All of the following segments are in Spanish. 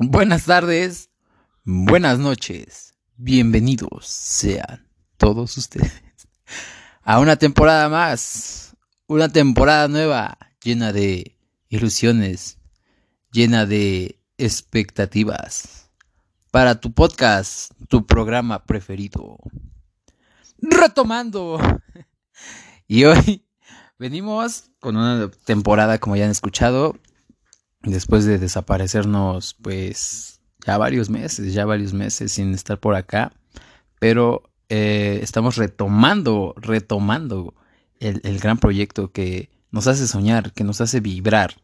Buenas tardes, buenas noches, bienvenidos sean todos ustedes a una temporada más, una temporada nueva llena de ilusiones, llena de expectativas para tu podcast, tu programa preferido. Retomando. Y hoy venimos con una temporada, como ya han escuchado, después de desaparecernos, pues ya varios meses, ya varios meses sin estar por acá, pero eh, estamos retomando, retomando el, el gran proyecto que nos hace soñar, que nos hace vibrar,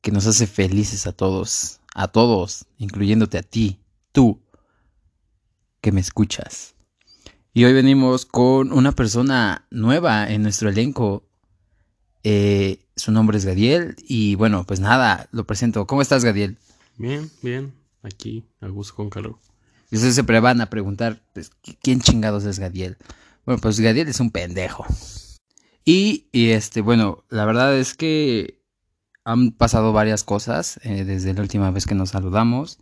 que nos hace felices a todos, a todos, incluyéndote a ti, tú, que me escuchas. Y hoy venimos con una persona nueva en nuestro elenco. Eh, su nombre es Gadiel y bueno, pues nada, lo presento. ¿Cómo estás, Gadiel? Bien, bien, aquí, a gusto con calor. Y ustedes siempre van a preguntar, pues, ¿quién chingados es Gadiel? Bueno, pues Gadiel es un pendejo. Y, y este, bueno, la verdad es que han pasado varias cosas eh, desde la última vez que nos saludamos.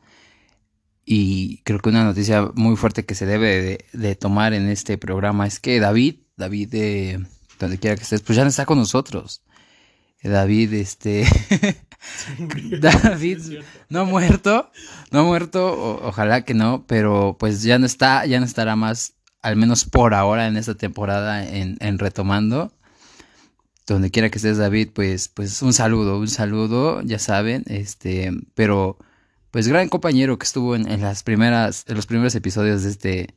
Y creo que una noticia muy fuerte que se debe de, de tomar en este programa es que David, David, eh, donde quiera que estés, pues ya no está con nosotros. David, este. David, no muerto, no muerto, o, ojalá que no, pero pues ya no está, ya no estará más, al menos por ahora en esta temporada, en, en retomando. Donde quiera que estés, David, pues, pues un saludo, un saludo, ya saben, este, pero pues gran compañero que estuvo en, en, las primeras, en los primeros episodios de este,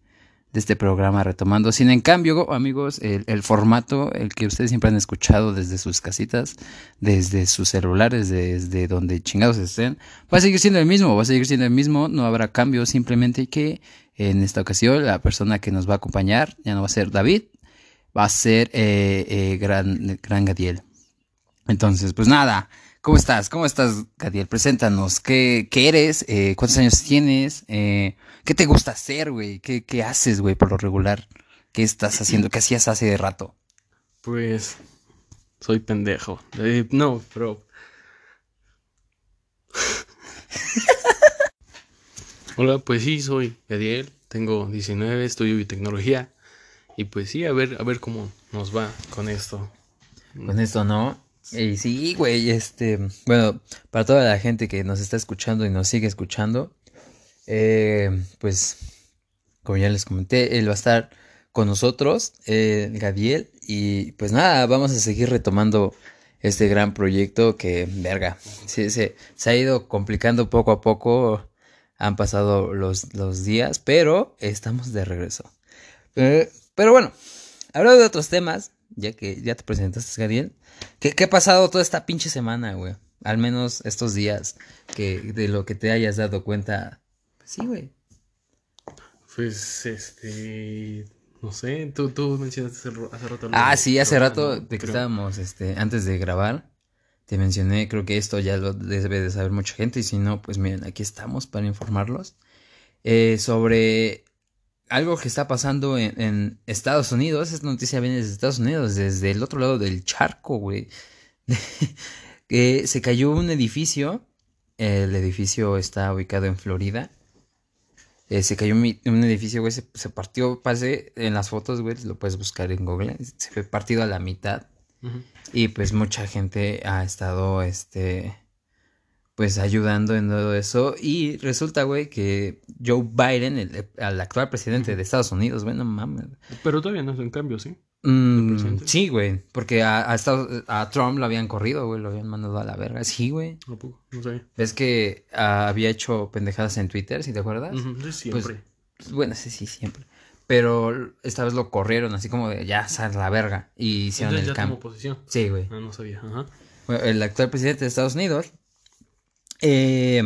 de este programa retomando. Sin en cambio, amigos, el, el, formato, el que ustedes siempre han escuchado desde sus casitas, desde sus celulares, desde donde chingados estén, va a seguir siendo el mismo, va a seguir siendo el mismo, no habrá cambio, simplemente que en esta ocasión la persona que nos va a acompañar ya no va a ser David, va a ser eh, eh, Gran, Gran Gadiel. Entonces, pues nada. ¿Cómo estás? ¿Cómo estás, Gadiel? Preséntanos. ¿Qué, qué eres? Eh, ¿Cuántos años tienes? Eh, ¿Qué te gusta hacer, güey? ¿Qué, ¿Qué, haces, güey, por lo regular? ¿Qué estás haciendo? ¿Qué hacías hace de rato? Pues soy pendejo. Eh, no, pero... Hola, pues sí, soy Gadiel. Tengo 19, estudio biotecnología. Y pues sí, a ver, a ver cómo nos va con esto. Con esto, ¿no? Y sí, güey, este, bueno, para toda la gente que nos está escuchando y nos sigue escuchando, eh, pues, como ya les comenté, él va a estar con nosotros, eh, Gadiel, y pues nada, vamos a seguir retomando este gran proyecto que, verga, sí, se, se ha ido complicando poco a poco, han pasado los, los días, pero estamos de regreso. Eh, pero bueno, hablando de otros temas, ya que ya te presentaste, Gadiel, ¿qué, ¿qué, ha pasado toda esta pinche semana, güey? Al menos estos días, que de lo que te hayas dado cuenta. Sí, güey. Pues, este, no sé, tú, tú mencionaste hace, rato. Ah, sí, hace rato ¿no? de que creo. estábamos, este, antes de grabar, te mencioné, creo que esto ya lo debe de saber mucha gente, y si no, pues miren, aquí estamos para informarlos. Eh, sobre algo que está pasando en, en, Estados Unidos. Esta noticia viene desde Estados Unidos, desde el otro lado del charco, güey. que se cayó un edificio. El edificio está ubicado en Florida. Eh, se cayó un, un edificio, güey. Se, se, partió, pase en las fotos, güey. Lo puedes buscar en Google. Se fue partido a la mitad. Uh -huh. Y pues mucha gente ha estado, este pues ayudando en todo eso. Y resulta, güey, que Joe Biden, el, el, actual presidente de Estados Unidos, güey, no mames. Pero todavía no es en cambio, ¿sí? Mm, sí, güey, porque a, a, Estados, a, Trump lo habían corrido, güey, lo habían mandado a la verga. Sí, güey. No, no sé. Ves que uh, había hecho pendejadas en Twitter, si te acuerdas? Uh -huh. siempre. Pues, bueno, sí, sí, siempre. Pero esta vez lo corrieron así como de ya sal la verga. Y hicieron Entonces, el ya tomó posición. Sí, güey. Ah, no sabía. Ajá. Bueno, el actual presidente de Estados Unidos eh,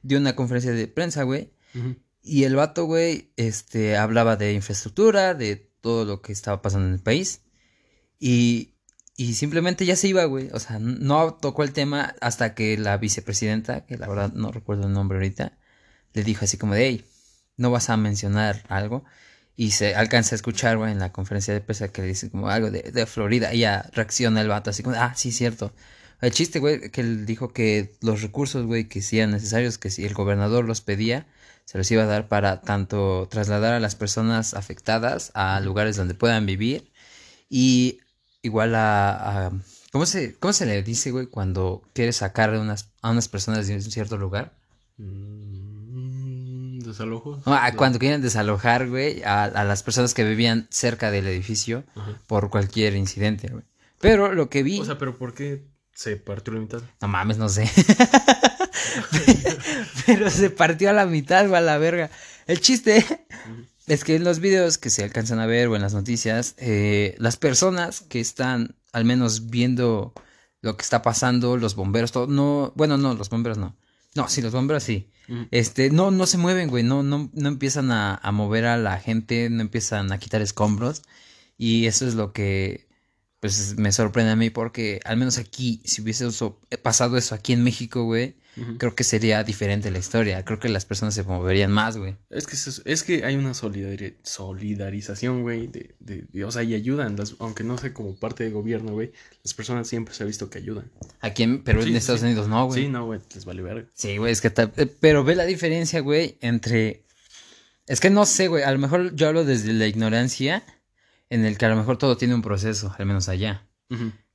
dio una conferencia de prensa, güey. Uh -huh. Y el vato, güey, este, hablaba de infraestructura, de todo lo que estaba pasando en el país. Y, y simplemente ya se iba, güey. O sea, no tocó el tema hasta que la vicepresidenta, que la verdad no recuerdo el nombre ahorita, le dijo así como de, hey, no vas a mencionar algo. Y se alcanza a escuchar, güey, en la conferencia de prensa que le dice como algo de, Florida. Y ya reacciona el vato así como, ah, sí, cierto. El chiste, güey, que él dijo que los recursos, güey, que sean necesarios, que si el gobernador los pedía, se los iba a dar para tanto trasladar a las personas afectadas a lugares donde puedan vivir y igual a... a ¿cómo, se, ¿Cómo se le dice, güey, cuando quieres sacar a unas, a unas personas de un cierto lugar? Mm, a cuando quieren desalojar, güey, a, a las personas que vivían cerca del edificio Ajá. por cualquier incidente, güey. Pero lo que vi... O sea, pero ¿por qué se partió la mitad? No mames, no sé. Pero se partió a la mitad, güey, a la verga. El chiste es que en los videos que se alcanzan a ver o en las noticias, eh, las personas que están al menos viendo lo que está pasando, los bomberos, todo, no, bueno, no, los bomberos no. No, sí, los bomberos sí. Este, no, no se mueven, güey, no, no, no empiezan a, a mover a la gente, no empiezan a quitar escombros. Y eso es lo que, pues, me sorprende a mí porque, al menos aquí, si hubiese eso- pasado eso aquí en México, güey, creo que sería diferente la historia. Creo que las personas se moverían más, güey. Es que, es, es que hay una solidari- solidarización, güey, de, de, de- o sea, y ayudan, las- aunque no sea como parte del gobierno, güey, las personas siempre se ha visto que ayudan. Aquí en, pero Sí, en Estados sí. Unidos no, güey. Sí, no, güey, les vale verga. Sí, güey, es que ta- eh, pero ve la diferencia, güey, entre es que no sé, güey, a lo mejor yo hablo desde la ignorancia en el que a lo mejor todo tiene un proceso, al menos allá,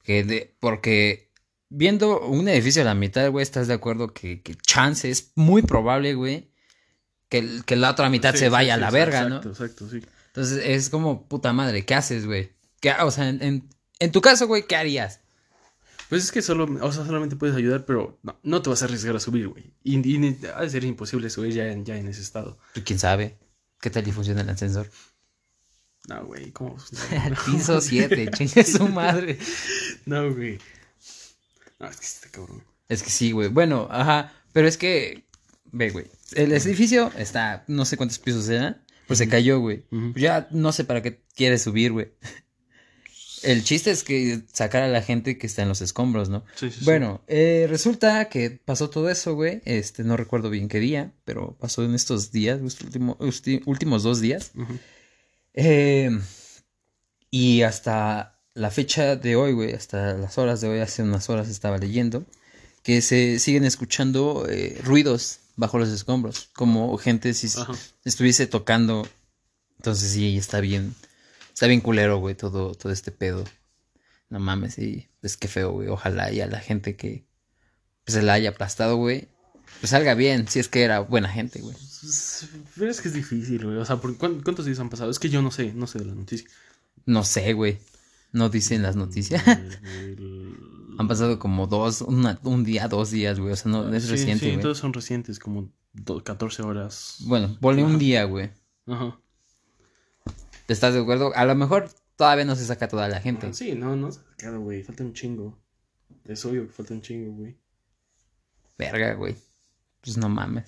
que de porque viendo un edificio a la mitad, güey, estás de acuerdo que, que chance es muy probable, güey, que, que la otra mitad Sí, se vaya sí, a la sí, verga, exacto, ¿no? Exacto, sí. Entonces es como puta madre, ¿qué haces, güey? ¿Qué- O sea, en, en, en tu caso, güey, ¿qué harías? Pues es que solo, o sea, solamente puedes ayudar, pero no, no te vas a arriesgar a subir, güey. Y, y ha de ser imposible subir ya en, ya en ese estado. Pues, ¿Quién sabe? ¿Qué tal y funciona el ascensor? No, güey, ¿cómo? Al piso 7, chingue su madre. No, güey. No, es que está cabrón. Es que sí, güey. Bueno, ajá. Pero es que. Ve, güey. El edificio está. No sé cuántos pisos eran. Pues se cayó, güey. Ya no sé para qué quiere subir, güey. El chiste es que sacar a la gente que está en los escombros, ¿no? Sí, sí, sí. Bueno, eh, resulta que pasó todo eso, güey. Este, no recuerdo bien qué día, pero pasó en estos días, estos último- últimos dos días. Ujú. Eh, y hasta la fecha de hoy, güey, hasta las horas de hoy, hace unas horas estaba leyendo, que se siguen escuchando eh, ruidos bajo los escombros, como gente si Ajá. estuviese tocando. Entonces sí, está bien, está bien culero, güey, todo, todo este pedo. No mames, sí, es que feo, güey. Ojalá y a la gente que pues, se la haya aplastado, güey, pues salga bien, si es que era buena gente, güey. Pero es que es difícil, güey. O sea, ¿por cuán- ¿cuántos días han pasado? Es que yo no sé, no sé de la noticia. No sé, güey. No dicen las noticias. El- Han pasado como dos, una- un día, dos días, güey. O sea, no, no es Sí, reciente, Sí, güey. todos son recientes, como do- 14 horas. Bueno, ponle un día, güey. Ajá. ¿Estás de acuerdo? A lo mejor todavía no se saca toda la gente. Ah, Sí, no, no se ha sacado, güey. Falta un chingo. Es obvio que falta un chingo, güey. Verga, güey. Pues no mames.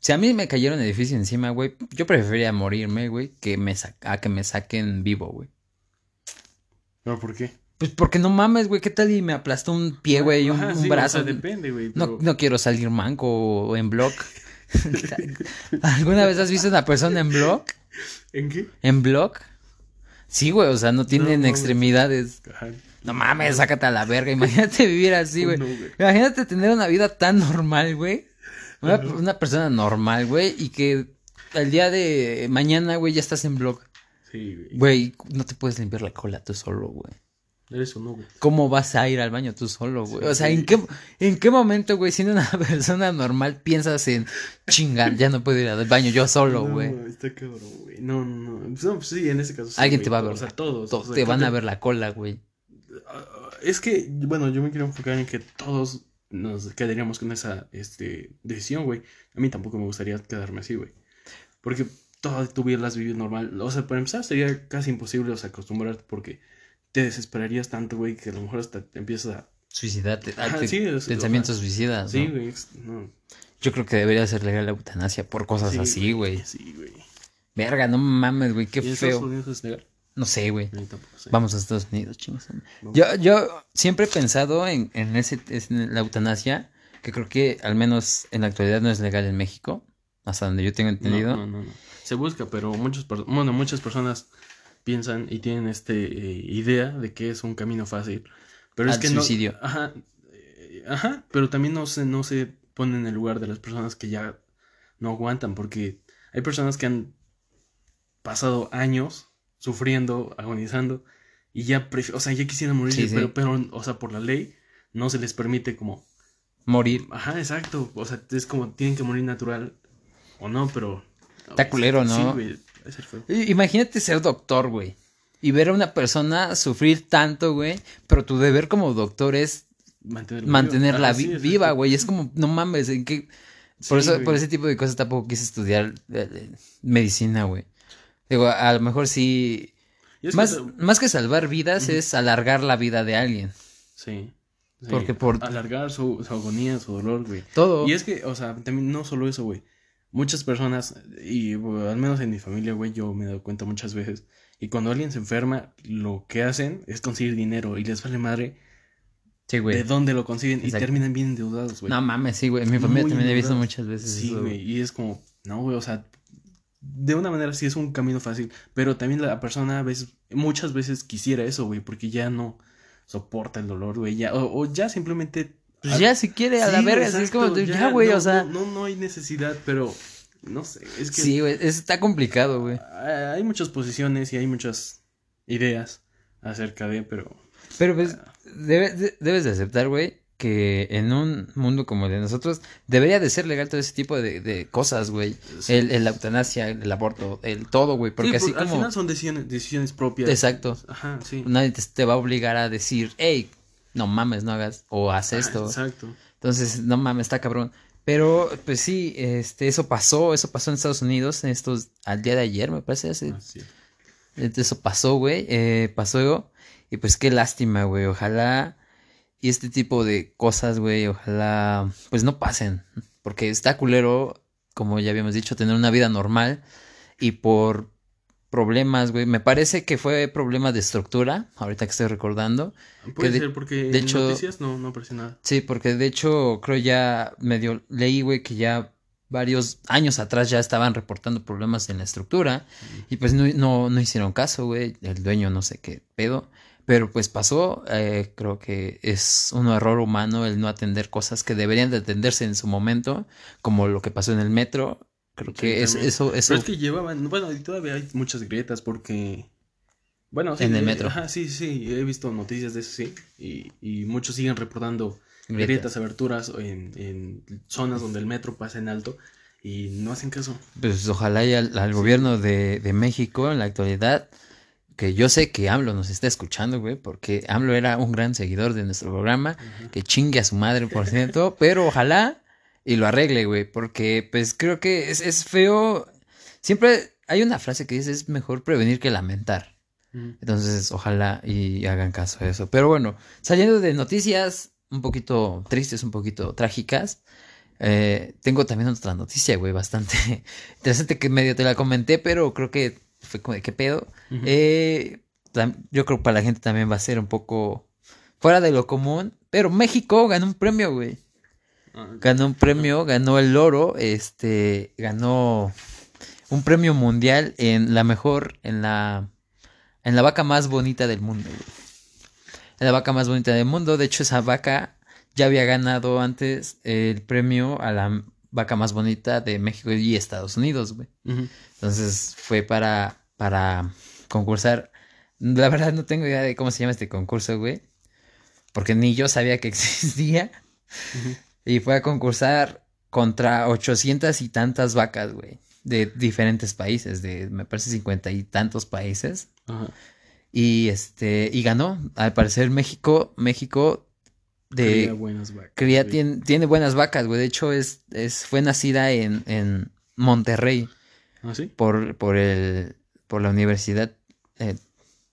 Si a mí me cayera un edificio encima, güey, yo preferiría morirme, güey, que me sa- a que me saquen vivo, güey. ¿Pero por qué? Pues porque no mames, güey, ¿qué tal y me aplastó un pie, güey, un, un brazo? O sea, depende, güey. No, pero- no quiero salir manco o en block. ¿Alguna vez has visto una persona en block? ¿En qué? ¿En block? Sí, güey, o sea, no tienen extremidades. Ajá. No mames, sácate a la verga. Imagínate vivir así, güey. No, güey. Imagínate tener una vida tan normal, güey. Una, una persona normal, güey. Y que el día de mañana, güey, ya estás en blog. Sí, güey. Güey, no te puedes limpiar la cola tú solo, güey. Eres no, güey. ¿Cómo vas a ir al baño tú solo, güey? Sí, o sea. ¿en qué, ¿en qué momento, güey, siendo una persona normal, piensas en chingar, ya no puedo ir al baño yo solo, No, güey? está cabrón, güey. No, no, no. Pues, no, pues sí, en ese caso. sí, Alguien güey. te va a ver. O sea, todos. To- o sea, te van a ver la cola, güey. Es que, bueno, yo me quiero enfocar en que todos nos quedaríamos con esa este, decisión, güey. A mí tampoco me gustaría quedarme así, güey. Porque toda tu vida la has vivido normal. O sea, para empezar sería casi imposible, o sea, acostumbrarte porque te desesperarías tanto, güey, que a lo mejor hasta te empiezas a... Suicidate. ah, Ajá, te- sí, es- pensamientos o suicidas. Güey. No. Yo creo que debería ser legal la eutanasia por cosas Sí, así, güey. Sí, güey. Verga, no mames, güey, qué ¿Y en Estados feo. Unidos es legal? No sé, güey. Sé. Vamos a Estados Unidos, chingos. Yo, yo siempre he pensado en, en, ese, en la eutanasia, que creo que al menos en la actualidad no es legal en México, hasta donde yo tengo entendido. No, no, no. Se busca, pero muchos, bueno, muchas personas piensan y tienen este eh, idea de que es un camino fácil Pero es que no. Ajá. eh, Ajá. Pero también no se, no se pone en el lugar de las personas que ya no aguantan. Porque hay personas que han pasado años sufriendo, agonizando. Y ya, o sea, ya quisieran morir. Sí, sí. Pero, pero, o sea, por la ley no se les permite como Morir. Ajá, exacto. O sea, es como tienen que morir natural o no, pero. Está culero, ¿no? Sí, güey. debe ser feo. I- Imagínate ser doctor, güey. Y ver a una persona sufrir tanto, güey. Pero tu deber como doctor es Mantenerla, sí, viva, güey. Es como, no mames, ¿en qué? Por Sí, eso, güey. por ese tipo de cosas tampoco quise estudiar eh, eh, medicina, güey. Digo, a, a lo mejor sí. Es que, Más, más que salvar vidas es alargar la vida de alguien. Sí. sí. Porque por- Alargar su, su agonía, su dolor, güey. Todo. Y es que, o sea, también no solo eso, güey. Muchas personas, y bueno, al menos en mi familia, güey, yo me he dado cuenta muchas veces. Y cuando alguien se enferma, lo que hacen es conseguir dinero y les vale madre Sí, güey. de dónde lo consiguen y terminan bien endeudados, güey. No mames, sí, güey. En mi familia Muy también he visto muchas veces Sí, eso, güey. Y es como, no, güey, o sea, de una manera sí es un camino fácil, pero también la persona a veces, muchas veces quisiera eso, güey, porque ya no soporta el dolor, güey, ya, o, o ya simplemente... Pues ya si quiere a la verga, es como, ya, güey, no, o sea. No, no, no hay necesidad, pero, no sé, es que Sí, güey, es- está complicado, güey. hay hay muchas posiciones y hay muchas ideas acerca de, pero... Pero pues debe- de- debes de aceptar, güey, que en un mundo como el de nosotros debería de ser legal todo ese tipo de, de cosas, güey. Sí. El, el eutanasia, el aborto, el todo, güey. Porque Sí, así por- al final son decisiones, decisiones propias. Exacto. Ajá, sí. Nadie te, te va a obligar a decir, hey, no mames, no hagas, o haz Ah, esto. Exacto. Entonces, no mames, está cabrón. Pero, pues sí, este, eso pasó, eso pasó en Estados Unidos, en estos, al día de ayer, me parece, Así. Eso pasó, güey. eh, pasó. Y pues qué lástima, güey. Ojalá. Y este tipo de cosas, güey. Ojalá. Pues no pasen. Porque está culero, como ya habíamos dicho, tener una vida normal. Y por problemas, güey. Me parece que fue problema de estructura. Ahorita que estoy recordando. Puede de- ser porque de en hecho- noticias no, no aparece nada. Sí, porque de hecho creo ya medio leí, güey, que ya varios años atrás ya estaban reportando problemas en la estructura y pues no, no, no hicieron caso, güey, el dueño no sé qué pedo, pero pues pasó, eh, creo que es un error humano el no atender cosas que deberían de atenderse en su momento, como lo que pasó en el metro, creo Sí, que es, eso, eso, Pero es que llevaban, bueno, y todavía hay muchas grietas porque, bueno, sí, En el eh, metro. Ajá, sí, sí, he visto noticias de eso, sí, y, y muchos siguen reportando Grietas. grietas, aberturas en, en zonas donde el metro pasa en alto y no hacen caso. pues ojalá y al, al gobierno de, de México en la actualidad, que yo sé que AMLO nos está escuchando, güey, porque AMLO era un gran seguidor de nuestro programa, que chingue a su madre, por cierto, pero ojalá y lo arregle, güey, porque pues creo que es, es feo. Siempre hay una frase que dice, es mejor prevenir que lamentar. Entonces, ojalá y hagan caso a eso. Pero bueno, saliendo de noticias un poquito tristes, un poquito trágicas, eh, tengo también otra noticia, güey, bastante interesante que medio te la comenté, pero creo que fue como de qué pedo. Eh, yo creo que para la gente también va a ser un poco fuera de lo común, pero México ganó un premio, güey. Ah, Ganó un premio, ganó el oro, este, ganó un premio mundial en la mejor, en la, en la vaca más bonita del mundo, güey. En la vaca más bonita del mundo, de hecho esa vaca ya había ganado antes el premio a la vaca más bonita de México y Estados Unidos, güey. Entonces fue para, para concursar. La verdad no tengo idea de cómo se llama este concurso, güey. Porque ni yo sabía que existía. Y fue a concursar contra ochocientas y tantas vacas, güey. De diferentes países, de me parece cincuenta y tantos países. Y este, y ganó. Al parecer México, México de Cría buenas vacas, cría güey. tiene, tiene buenas vacas, güey. De hecho, es, es, fue nacida en, en Monterrey ¿Ah, sí? por, por el, por la Universidad eh,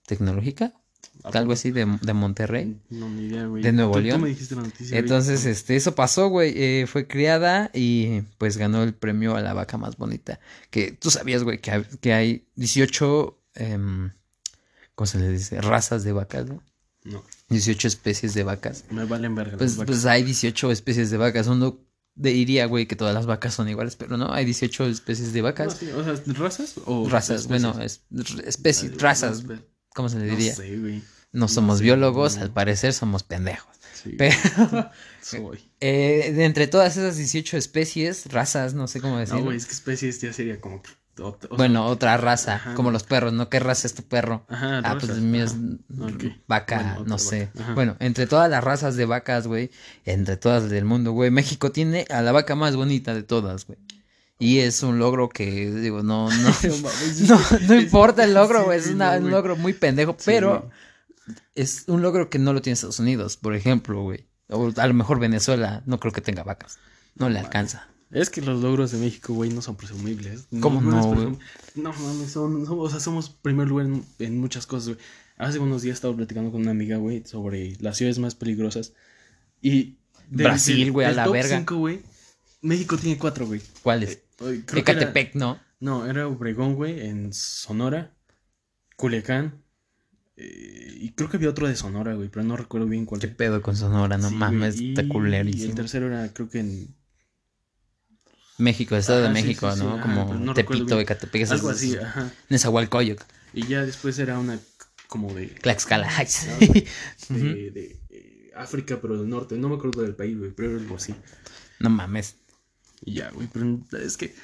Tecnológica, ¿A algo así de, de Monterrey. No, ni idea, güey. De Nuevo Tú- León. Tú me dijiste la noticia. güey. Entonces, este, eso pasó, güey. eh, fue criada y pues ganó el premio a la vaca más bonita. Que tú sabías, güey, que, hay- que hay 18, em, ¿cómo se le dice? Razas de vacas, ¿no? No, 18 especies de vacas. me valen verga Pues, las vacas. pues hay 18 especies de vacas. Uno diría, güey, que todas las vacas son iguales, pero no, hay 18 especies de No, vacas. sí, o sea, ¿razas o razas, especies? bueno, es, especies, razas, no, ¿cómo se le No diría? sé, güey. No somos biólogos, al parecer somos pendejos. Pero eh, de entre todas esas 18 especies, razas, no sé cómo decirlo. No, güey, es que especies ya sería como bueno, otra raza, como los perros, ¿no? ¿Qué raza es tu perro? Ajá, ah, pues mío es vaca, no sé. Bueno, entre todas las razas de vacas, güey, entre todas del mundo, güey, México tiene a la vaca más bonita de todas, güey. Y es un logro que, digo, no, no, no, no importa el logro, güey, es un logro muy pendejo, pero es un logro que no lo tiene Estados Unidos, por ejemplo, güey. O a lo mejor Venezuela no creo que tenga vacas, no le alcanza. Es que los logros de México, güey, no son presumibles. ¿Cómo no, güey? No, mames, son, o sea, somos primer lugar en, muchas cosas, güey. Hace unos días estaba platicando con una amiga, güey, sobre las ciudades más peligrosas. Y... Brasil, güey, a la verga. güey, México tiene cuatro, güey. ¿Cuáles? Eh, Ecatepec, ¿no? No, era Obregón, güey, en Sonora, Culiacán, eh, y creo que había otro de Sonora, güey, pero no recuerdo bien cuál. ¿Qué pedo con Sonora? No mames, está Y el tercero era, creo que en México, Estado de México, ¿no? Como Tepito, Ecatepec. Algo así, ajá. Nezahualcóyotl. Y ya después era una como de... Tlaxcala. De, de, eh, África, pero del norte. No me acuerdo del país, güey, pero era algo así. No mames. Y ya, güey, pero es que...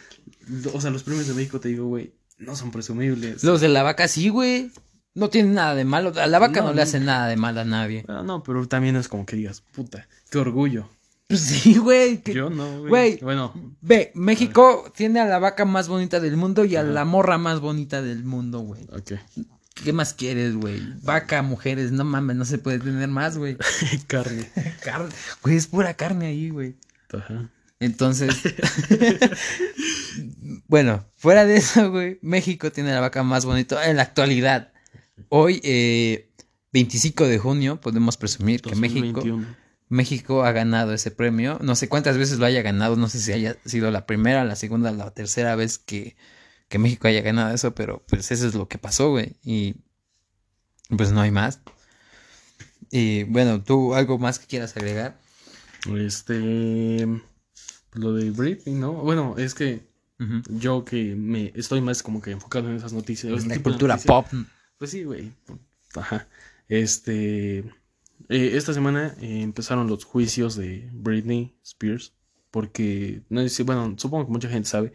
O sea, los premios de México, te digo, güey, no son presumibles. Los de la vaca sí, güey. No tienen nada de malo. A la vaca no, le hace nada de mal a nadie. No, no, pero también es como que digas, puta, qué orgullo. Sí, güey. Yo no, güey. Bueno. Ve, México tiene a la vaca más bonita del mundo y a la morra más bonita del mundo, güey. Ok. ¿Qué más quieres, güey? Vaca, mujeres, no mames, no se puede tener más, güey. carne. carne. Güey, es pura carne ahí, güey. Ajá. Entonces, bueno, fuera de eso, güey, México tiene la vaca más bonita en la actualidad. Hoy, eh, 25 de junio, podemos presumir que México México ha ganado ese premio. No sé cuántas veces lo haya ganado, no sé si haya sido la primera, la segunda, la tercera vez que, que México haya ganado eso, pero pues eso es lo que pasó, güey. Y pues no hay más. Y bueno, ¿tú algo más que quieras agregar? Este. Lo de Britney, ¿no? Bueno, es que yo que me estoy más como que enfocado en esas noticias. En la cultura pop. Pues sí, güey. Ajá. Este. Eh, esta semana eh, empezaron los juicios de Britney Spears porque, no bueno, supongo que mucha gente sabe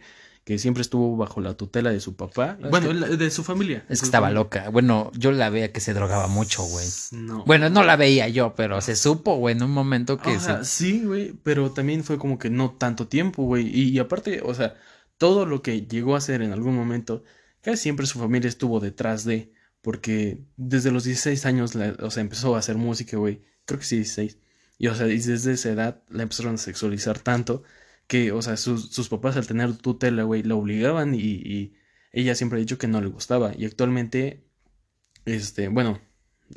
que siempre estuvo bajo la tutela de su papá, bueno, de su familia. Es que estaba loca. Bueno, yo la veía que se drogaba mucho, güey. No. Bueno, no la veía yo, pero se supo, güey, en un momento que Sí, güey, pero también fue como que no tanto tiempo, güey. Y, aparte, o sea, todo lo que llegó a hacer en algún momento, casi siempre su familia estuvo detrás de porque desde los 16 años, o sea, empezó a hacer música, güey. Creo que sí, 16. Y, o sea, y desde esa edad la empezaron a sexualizar tanto que, o sea, sus, sus papás al tener tutela, güey, la obligaban y, ella siempre ha dicho que no le gustaba. Y actualmente, este, bueno,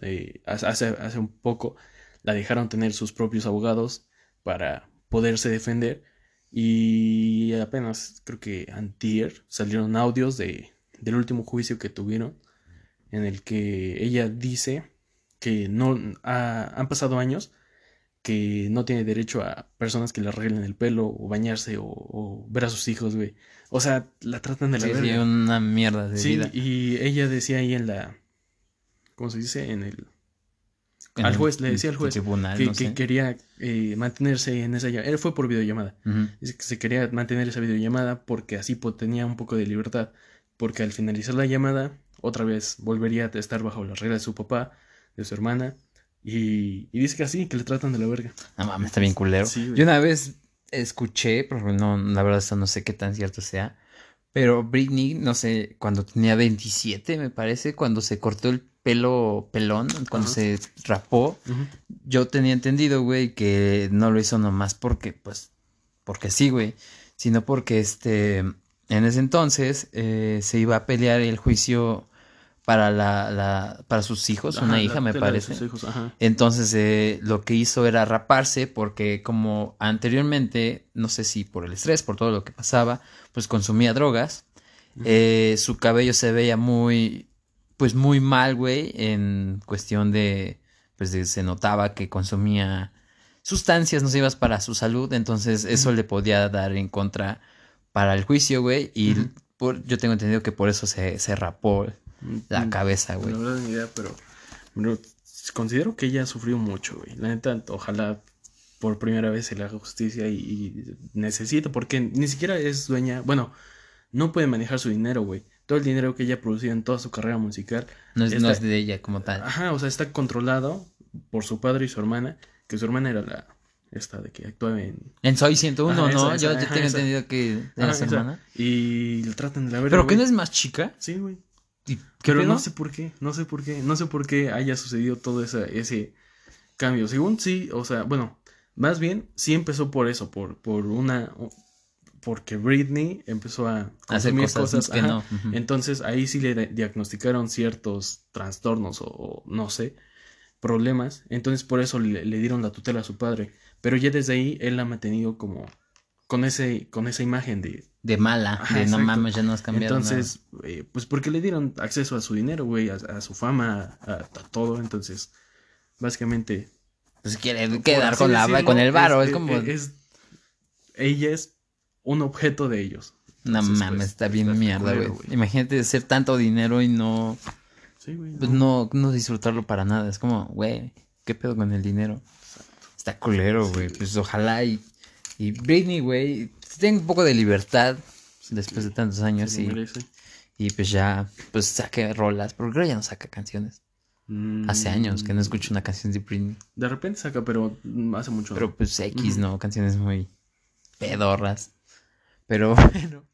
eh, hace, hace un poco la dejaron tener sus propios abogados para poderse defender. Y apenas, creo que antier, salieron audios de, del último juicio que tuvieron en el que ella dice que no han pasado años que no tiene derecho a personas que le arreglen el pelo o bañarse o, ver a sus hijos, güey. O sea, la tratan de la sí, una mierda de sí, y ella decía ahí en la ¿cómo se dice? En el al juez, le decía al juez que, quería eh, mantenerse en esa llamada. Él fue por videollamada. Dice que se quería mantener esa videollamada porque así tenía un poco de libertad. Porque al finalizar la llamada, otra vez volvería a estar bajo las reglas de su papá, de su hermana, y, dice que así, que le tratan de la verga. No mames, está bien culero. Yo una vez escuché, pero no, la verdad eso no sé qué tan cierto sea, pero Britney, no sé, cuando tenía 27 me parece, cuando se cortó el pelo pelón, cuando se rapó, yo tenía entendido, güey, que no lo hizo nomás porque, pues, porque sí, güey, sino porque este, en ese entonces eh, se iba a pelear el juicio para la, la para sus hijos, una hija me parece. Entonces eh, lo que hizo era raparse porque como anteriormente, no sé si por el estrés, por todo lo que pasaba, pues consumía drogas. Eh, su cabello se veía muy, pues muy mal, güey, en cuestión de, pues se notaba que consumía sustancias nocivas para su salud, entonces eso le podía dar en contra para el juicio, güey, y por, yo tengo entendido que por eso se, se rapó la cabeza, güey. No, no idea, pero, considero que ella sufrió mucho, güey. La neta, ojalá por primera vez se le haga justicia y, y necesito, porque ni siquiera es dueña, bueno, no puede manejar su dinero, güey. Todo el dinero que ella ha producido en toda su carrera musical. No es, no es de ella como tal. Ajá, o sea, está controlado por su padre y su hermana, que su hermana era la, esta de que actuaba en... En Soy 101, Ajá, ¿no? esa, esa, yo tengo esa. entendido que era su hermana. Y le tratan de la verga, Pero que no es más chica. Sí, güey. ¿Y qué Pero pedo? no sé por qué, no sé por qué, no sé por qué haya sucedido todo esa, ese cambio. Según sí, o sea, bueno, más bien sí empezó por eso, por, por una, porque Britney empezó a Hacer cosas, cosas, que no. Entonces ahí sí le di- diagnosticaron ciertos trastornos o, o no sé, problemas. Entonces por eso le, le dieron la tutela a su padre. Pero ya desde ahí él la ha mantenido como con ese, con esa imagen de, De mala, Ajá, de no exacto. mames, ya no has cambiado. entonces, eh, pues porque le dieron acceso a su dinero, güey, a, a su fama, a, a todo. Entonces, básicamente. Pues quiere quedar con, la, decirlo, con el varo. Es, como. eh, es- ella es un objeto de ellos. no mames, pues, está bien mierda, güey. Imagínate hacer tanto dinero y no. Sí, güey. Pues no, no disfrutarlo para nada. Es como, güey, ¿qué pedo con el dinero? Está culero, güey. Pues ojalá y. Y Britney, güey, tenga un poco de libertad después de tantos años y, y pues ya, pues saque rolas. Porque creo que ya no saca canciones. Hace años que no escucho una canción de Britney. De repente saca, pero mm, hace mucho. Pero pues X. ¿no? Canciones muy pedorras. Pero bueno.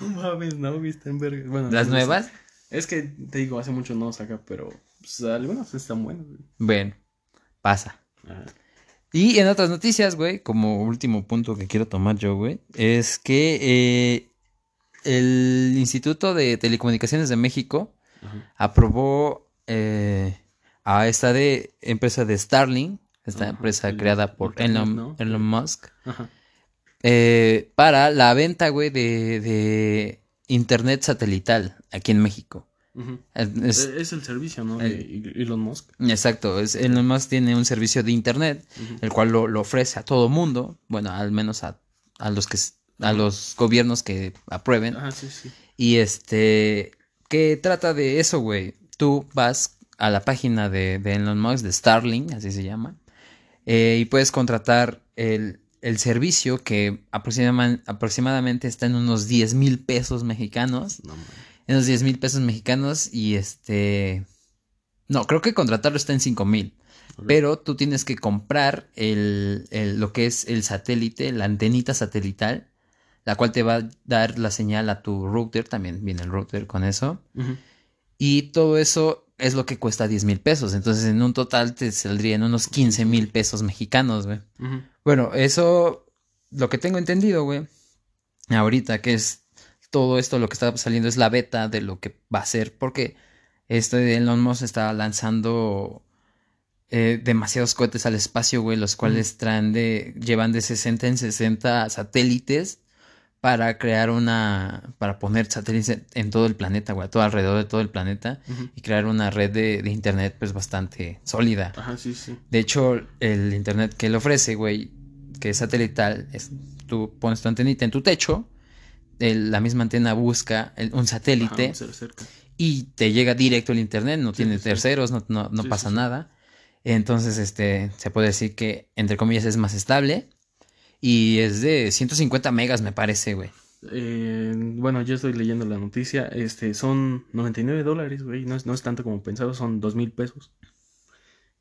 no mames, no, viste en verga. Bueno, ¿Las no sé. nuevas? Es que te digo, hace mucho no saca, pero pues, algunas están buenas. Bueno, pasa. Ajá. Y en otras noticias, güey, como último punto que quiero tomar yo, güey, es que eh, el Instituto de Telecomunicaciones de México aprobó eh, a esta de empresa de Starlink, esta empresa el creada por Elon, ¿no? Elon Musk, eh, para la venta, güey, de, de internet satelital aquí en México. Ujú. Es- Es, el servicio, ¿no? De Elon Musk. exacto, es, Elon Musk tiene un servicio de internet el cual lo, lo ofrece a todo mundo, bueno, al menos a, a los que a los gobiernos que aprueben. Ajá, sí, sí. Y este, que trata de eso, güey. Tú vas a la página de, de Elon Musk, de Starlink, así se llama, eh, y puedes contratar el, el servicio que aproximadamente está en unos 10 mil pesos mexicanos. No unos 10 mil pesos mexicanos y este... No, creo que contratarlo está en 5 mil. Pero tú tienes que comprar el, el- lo que es el satélite, la antenita satelital, la cual te va a dar la señal a tu router, también viene el router con eso. Y todo eso es lo que cuesta 10 mil pesos. Entonces en un total te saldrían unos 15 mil pesos mexicanos, güey. Bueno, eso, lo que tengo entendido, güey, ahorita que es todo esto, lo que está saliendo es la beta de lo que va a ser, porque este de Elon Musk está lanzando eh, demasiados cohetes al espacio, güey, los cuales traen de, llevan de 60 en 60 satélites para crear una, para poner satélites en todo el planeta, güey, todo alrededor de todo el planeta y crear una red de, de internet pues bastante sólida. Ajá, sí, sí. De hecho, el internet que él ofrece, güey, que es satelital, es, tú pones tu antenita en tu techo, el- la misma antena busca el- un satélite Ajá, y te llega directo el internet, no Sí, tiene sí, terceros, no, no, no Sí, pasa nada. Entonces, este, se puede decir que, entre comillas, es más estable. Y es de 150 megas, me parece, güey. Eh, bueno, yo estoy leyendo la noticia. Este, son 99 dólares, güey. No es, no es tanto como pensaba, son dos mil pesos.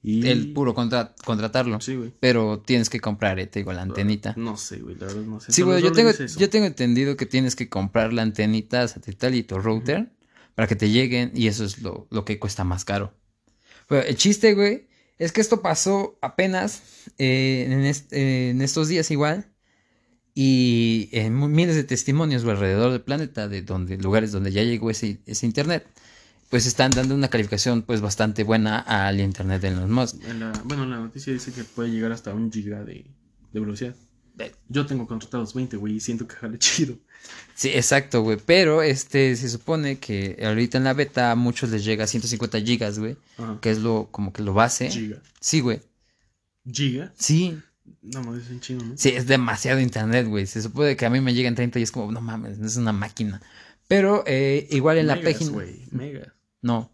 Y... El puro contra- contratarlo. Sí, güey. Pero tienes que comprar, eh, te digo, la antenita. No sé, güey, la verdad no sé. Sí, güey, yo tengo, yo entendido que tienes que comprar la antenita satelital y tu router para que te lleguen y eso es lo, lo que cuesta más caro. Pero el chiste, güey, es que esto pasó apenas eh, en, est- eh, en estos días igual y en miles de testimonios güey, alrededor del planeta de donde lugares donde ya llegó ese, ese internet, pues están dando una calificación pues bastante buena al internet de Elon Musk. En la- bueno, la noticia dice que puede llegar hasta un giga de, de velocidad. Yo tengo contratados 20, güey, y siento que jale chido. Sí, exacto, güey. Pero este se supone que ahorita en la beta a muchos les llega a 150 gigas, güey. Que es lo, como que lo base. Giga. Sí, güey. ¿Giga? Sí. No, mames, es en chino, ¿no? Sí, es demasiado internet, güey. Se supone que a mí me llegan 30 y es como, no mames, es una máquina. Pero eh, igual en la Megas, página. güey, megas. No.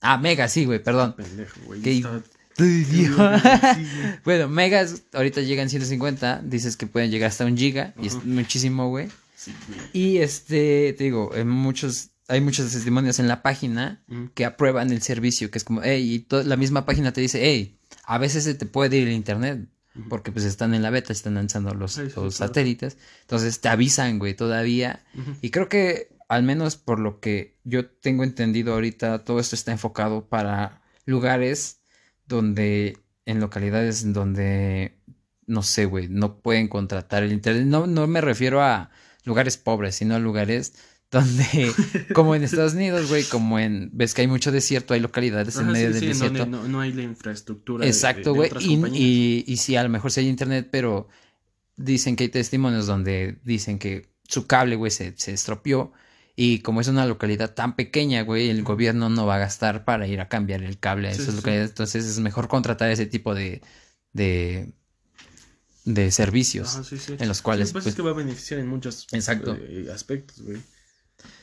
Ah, Mega, sí, güey, perdón. Pendejo, güey. ¿Qué Estaba- Estoy Sí, viejo. güey, sí, güey. bueno, megas ahorita llegan 150, dices que pueden llegar hasta un giga, y es muchísimo, güey. Sí. Y este, te digo, en muchos, hay muchos testimonios en la página que aprueban el servicio, que es como, hey, y la misma página te dice, hey, a veces se te puede ir el internet, porque pues están en la beta, están lanzando los, Sí, sí, los claro. satélites, entonces te avisan, güey, todavía. Y creo que, al menos por lo que yo tengo entendido ahorita, todo esto está enfocado para lugares donde, en localidades en donde, no sé, güey, no pueden contratar el internet. No, no me refiero a lugares pobres, sino a lugares donde, como en Estados Unidos, güey, como en, ves que hay mucho desierto, hay localidades en medio sí, del sí, desierto. donde no, no hay la infraestructura. Exacto, güey. Y, y, y sí, a lo mejor sí hay internet, pero dicen que hay testimonios donde dicen que su cable, güey, se, se estropeó. Y como es una localidad tan pequeña, güey, el gobierno no va a gastar para ir a cambiar el cable a esas sí, sí. localidades. Entonces es mejor contratar ese tipo de, de, de servicios Ajá, sí, sí. en los cuales, pues, es que va a beneficiar en muchos Exacto. eh, aspectos, güey.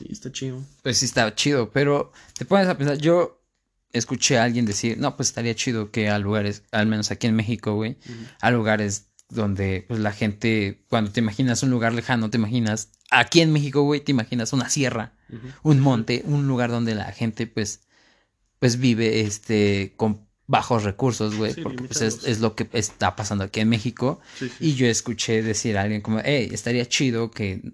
Y está chido. pues sí está chido. Pero te pones a pensar, yo escuché a alguien decir, no, pues estaría chido que a lugares, al menos aquí en México, güey, a lugares donde pues la gente, cuando te imaginas un lugar lejano, te imaginas, aquí en México, güey, te imaginas una sierra, un monte, un lugar donde la gente pues, pues vive este con bajos recursos, güey, Sí, porque pues es, lo que está pasando aquí en México. Sí, sí. Y yo escuché decir a alguien como, hey, estaría chido que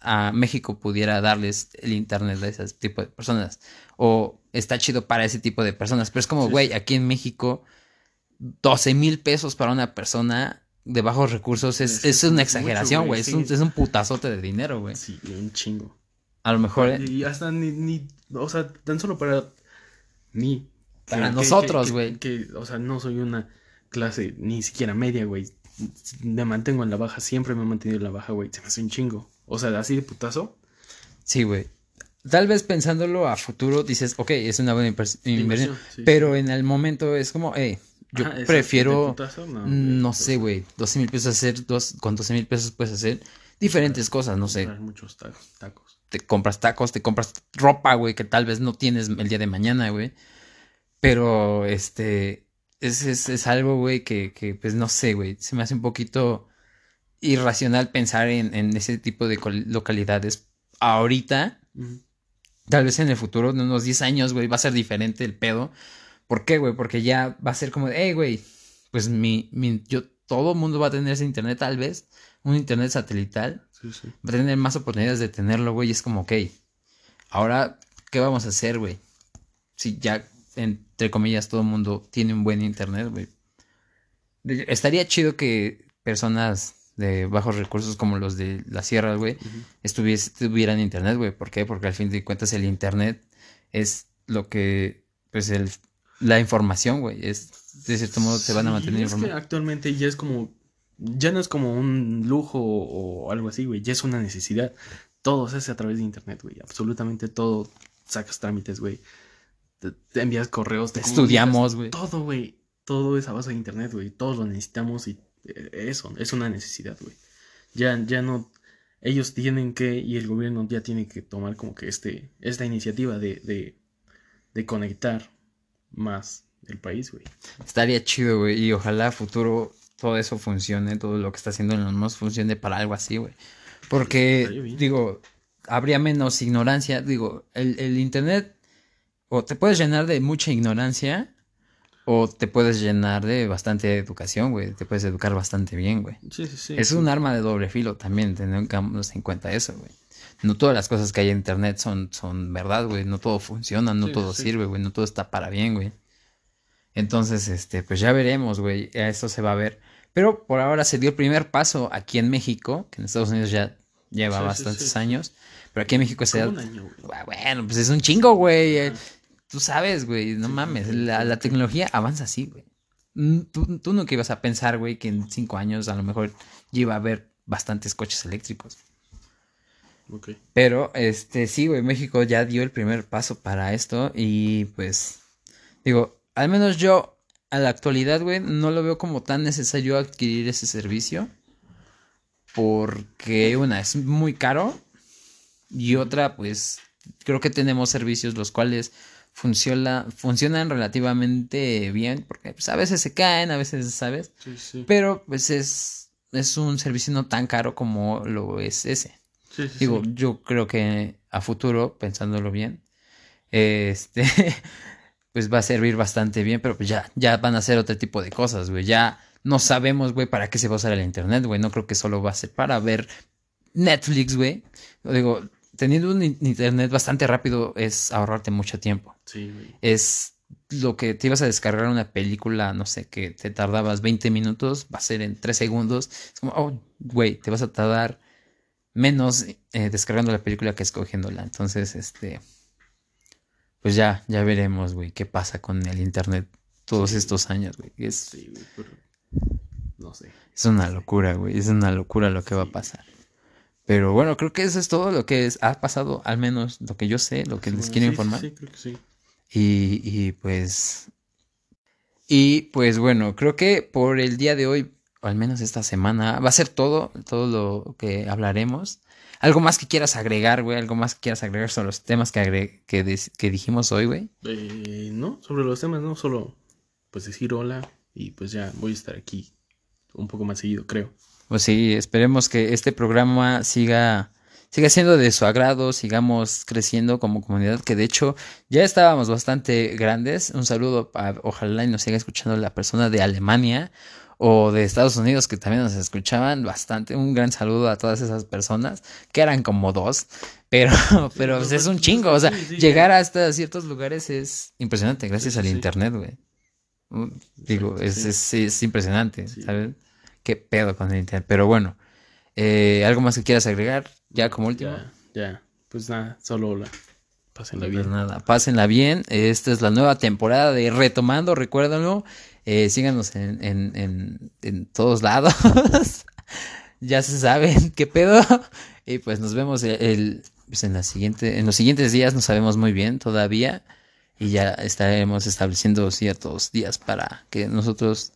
a México pudiera darles el internet a ese tipo de personas. O está chido para ese tipo de personas. Pero es como, güey, aquí en México, 12 mil pesos para una persona de bajos recursos es, Sí, es una exageración, güey. Es, sí. un, es un putazote de dinero, güey. Sí, un chingo. A lo mejor eh, Y hasta ni, ni, o sea, tan solo para mí. Para nosotros, que- güey. Que, o sea, no soy una clase ni siquiera media, güey. Me mantengo en la baja, siempre me he mantenido en la baja, güey. Se me hace un chingo. O sea, así de putazo. sí, güey. Tal vez pensándolo a futuro dices, ok, es una buena invers- inversión. Inversión, sí, pero en el momento es como, hey, yo Ajá, exacto, prefiero... putazo, no, No, sé, güey. 12 mil pesos hacer, dos, con 12 mil pesos puedes hacer diferentes cosas, no sé. muchos tacos. tacos. Te compras tacos, te compras ropa, güey, que tal vez no tienes el día de mañana, güey. Pero, este, es, es, es algo, güey, que, que, pues no sé, güey. Se me hace un poquito irracional pensar en, en ese tipo de localidades. Ahorita, tal vez en el futuro, en unos 10 años, güey, va a ser diferente el pedo. ¿Por qué, güey? Porque ya va a ser como, hey, güey, pues mi, mi, yo, todo el mundo va a tener ese internet, tal vez, un internet satelital, Sí, sí. va a tener más oportunidades de tenerlo, güey, y es como, ok, ahora, ¿qué vamos a hacer, güey? Si ya, entre comillas, todo el mundo tiene un buen internet, güey. Estaría chido que personas de bajos recursos como los de la sierra, güey, estuvies- tuvieran internet, güey. ¿Por qué? Porque al fin de cuentas el internet es lo que, pues, el, la información, güey. Es, de cierto modo, te van a Sí, mantener es que informado. actualmente ya es como. Ya no es como un lujo o algo así, güey. Ya es una necesidad. Todo se hace a través de internet, güey. Absolutamente todo. Sacas trámites, güey. Te, te envías correos. Te Estudiamos, güey. Todo, güey. Todo es a base de internet, güey. Todos lo necesitamos y eh, eso es una necesidad, güey. Ya, ya no. Ellos tienen que, y el gobierno ya tiene que tomar como que este, esta iniciativa de, de, de conectar más el país, güey. Estaría chido, güey. Y ojalá a futuro todo eso funcione, todo lo que está haciendo Elon Musk funcione para algo así, güey. Porque, digo, habría menos ignorancia. Digo, el, el internet o te puedes llenar de mucha ignorancia o te puedes llenar de bastante educación, güey. Te puedes educar bastante bien, güey. Sí, sí, sí. Es un arma de doble filo también, tengamos en cuenta eso, güey. No todas las cosas que hay en internet son, son verdad, güey. No todo funciona, no Sí, todo sí. sirve, güey. No todo está para bien, güey. Entonces, este, pues ya veremos, güey. Esto se va a ver. Pero por ahora se dio el primer paso aquí en México, que en Estados Unidos ya lleva Sí, bastantes años. Pero aquí en México se da. un año, güey. Ah, Bueno, pues es un chingo, güey. Tú sabes, güey. No mames. la tecnología avanza así, güey. Mm, Tú, tú nunca ibas a pensar, güey, que en cinco años a lo mejor ya iba a haber bastantes coches eléctricos. Pero, este, sí, güey, México ya dio el primer paso para esto y pues, digo, al menos yo a la actualidad, güey, no lo veo como tan necesario adquirir ese servicio porque una, es muy caro y otra, pues, creo que tenemos servicios los cuales funciona, funcionan relativamente bien, porque pues, a veces se caen, a veces, ¿sabes? Sí, sí. Pero pues es, es un servicio no tan caro como lo es ese. Sí, sí, Digo, sí. yo creo que a futuro, pensándolo bien, este, pues va a servir bastante bien, pero pues ya, ya van a hacer otro tipo de cosas, güey. Ya no sabemos, güey, para qué se va a usar el internet, güey. No creo que solo va a ser para ver Netflix, güey. Digo, teniendo un in- internet bastante rápido es ahorrarte mucho tiempo. Sí, güey. Es lo que te ibas a descargar una película, no sé, que te tardabas 20 minutos, va a ser en 3 segundos. Es como, oh, güey, te vas a tardar menos eh, descargando la película que escogiéndola. Entonces, este, pues ya, ya veremos, güey, qué pasa con el internet todos Sí. estos años, güey. Es, Sí, güey, pero. No sé. es una locura, güey. Es una locura lo que va a pasar. Pero bueno, creo que eso es todo lo que es- ha pasado, al menos lo que yo sé, lo que les Sí, quiero informar. Sí, creo que sí. Y, y pues. Y pues bueno, creo que por el día de hoy, o al menos esta semana, va a ser todo, todo lo que hablaremos. Algo más que quieras agregar, güey, algo más que quieras agregar sobre los temas que, agre- que, dis- que dijimos hoy, güey. Eh, no, sobre los temas, no, solo pues decir hola y pues ya voy a estar aquí un poco más seguido, creo. Pues sí, esperemos que este programa siga, siga siendo de su agrado, sigamos creciendo como comunidad, que de hecho ya estábamos bastante grandes. Un saludo, a- ojalá y nos siga escuchando la persona de Alemania o de Estados Unidos que también nos escuchaban bastante. Un gran saludo a todas esas personas, que eran como dos, pero, pero pues, es un chingo. O sea, Sí, sí, llegar hasta ciertos lugares es impresionante gracias Sí, al internet, güey. Mm, Digo, es, es, es impresionante. ¿sabes? Qué pedo con el internet. Pero bueno, eh, ¿algo más que quieras agregar? Ya como último. Ya, ya. Pues nada, solo hola. Pásenla Pues bien. nada, pásenla bien. Esta es la nueva temporada de Retomando, recuérdenlo. Eh, síganos en, en, en, todos lados. ya se saben qué pedo. Y pues nos vemos el- pues en la siguiente, en los siguientes días, no sabemos muy bien todavía. Y ya estaremos estableciendo ciertos días para que nosotros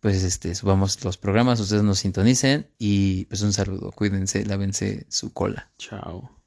pues este subamos los programas, ustedes nos sintonicen y pues un saludo, cuídense, lávense su cola. Chao.